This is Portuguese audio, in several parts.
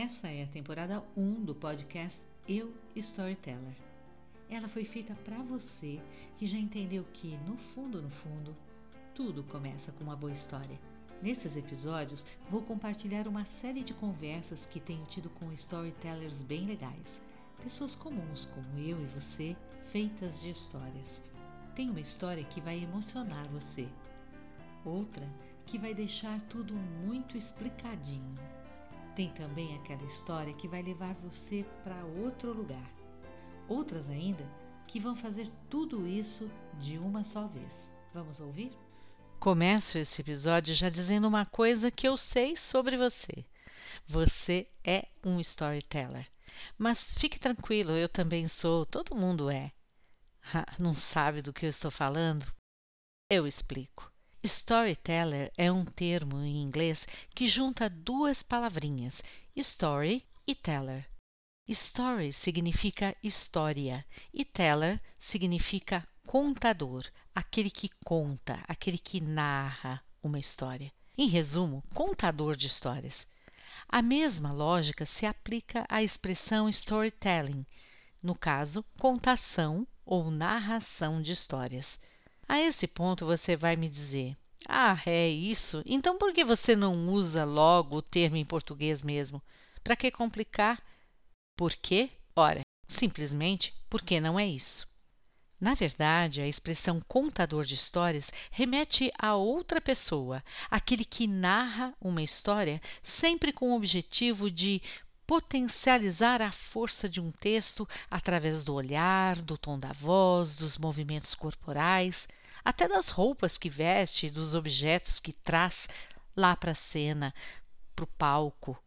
Essa é a temporada 1 do podcast Eu Storyteller. Ela foi feita para você que já entendeu que, no fundo, no fundo, tudo começa com uma boa história. Nesses episódios, vou compartilhar uma série de conversas que tenho tido com storytellers bem legais, pessoas comuns como eu e você, feitas de histórias. Tem uma história que vai emocionar você, outra que vai deixar tudo muito explicadinho. Tem também aquela história que vai levar você para outro lugar. Outras ainda que vão fazer tudo isso de uma só vez. Vamos ouvir? Começo esse episódio já dizendo uma coisa que eu sei sobre você. Você é um storyteller. Mas fique tranquilo, eu também sou, todo mundo é. não sabe do que eu estou falando? Eu explico. Storyteller é um termo em inglês que junta duas palavrinhas, story e teller. Story significa história e teller significa contador, aquele que conta, aquele que narra uma história. Em resumo, contador de histórias. A mesma lógica se aplica à expressão storytelling, no caso, contação ou narração de histórias. A esse ponto você vai me dizer: Ah, é isso? Então por que você não usa logo o termo em português mesmo? Para que complicar? Por quê? Ora, simplesmente porque não é isso. Na verdade, a expressão contador de histórias remete a outra pessoa, aquele que narra uma história sempre com o objetivo de potencializar a força de um texto através do olhar, do tom da voz, dos movimentos corporais, até das roupas que veste, dos objetos que traz lá para a cena, para o palco,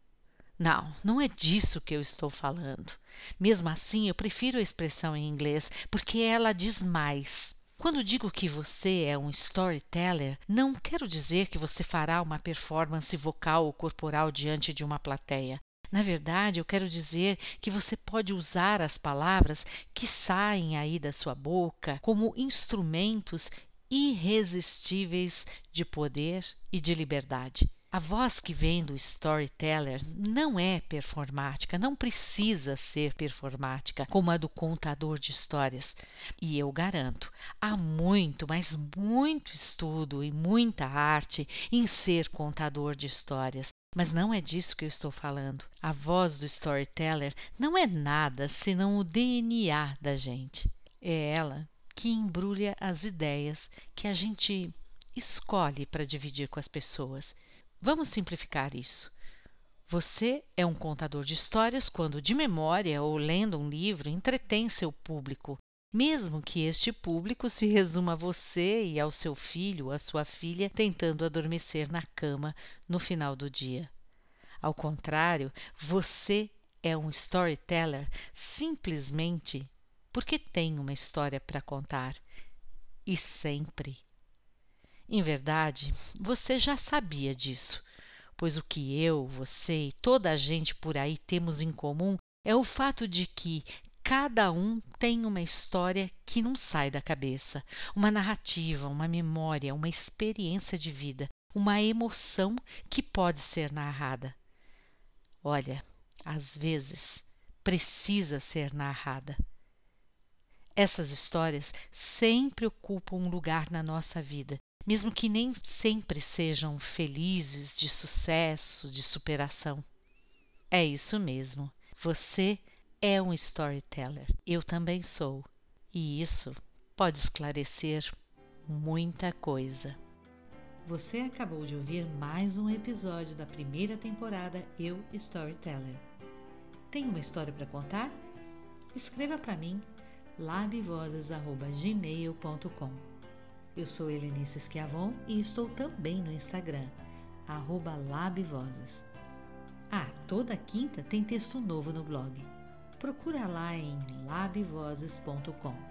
não, não é disso que eu estou falando. Mesmo assim, eu prefiro a expressão em inglês porque ela diz mais. Quando digo que você é um storyteller, não quero dizer que você fará uma performance vocal ou corporal diante de uma plateia. Na verdade, eu quero dizer que você pode usar as palavras que saem aí da sua boca como instrumentos irresistíveis de poder e de liberdade. A voz que vem do storyteller não é performática, não precisa ser performática como a do contador de histórias. E eu garanto, há muito, mas muito estudo e muita arte em ser contador de histórias. Mas não é disso que eu estou falando. A voz do storyteller não é nada senão o DNA da gente. É ela que embrulha as ideias que a gente escolhe para dividir com as pessoas. Vamos simplificar isso. Você é um contador de histórias quando, de memória ou lendo um livro, entretém seu público, mesmo que este público se resuma a você e ao seu filho à sua filha tentando adormecer na cama no final do dia. Ao contrário, você é um storyteller simplesmente porque tem uma história para contar. E sempre em verdade, você já sabia disso, pois o que eu, você e toda a gente por aí temos em comum é o fato de que cada um tem uma história que não sai da cabeça, uma narrativa, uma memória, uma experiência de vida, uma emoção que pode ser narrada. Olha, às vezes precisa ser narrada. Essas histórias sempre ocupam um lugar na nossa vida mesmo que nem sempre sejam felizes, de sucesso, de superação. É isso mesmo. Você é um storyteller. Eu também sou. E isso pode esclarecer muita coisa. Você acabou de ouvir mais um episódio da primeira temporada Eu Storyteller. Tem uma história para contar? Escreva para mim labvozes@gmail.com. Eu sou Helenice Schiavon e estou também no Instagram, Labvozes. Ah, toda quinta tem texto novo no blog. Procura lá em labvozes.com.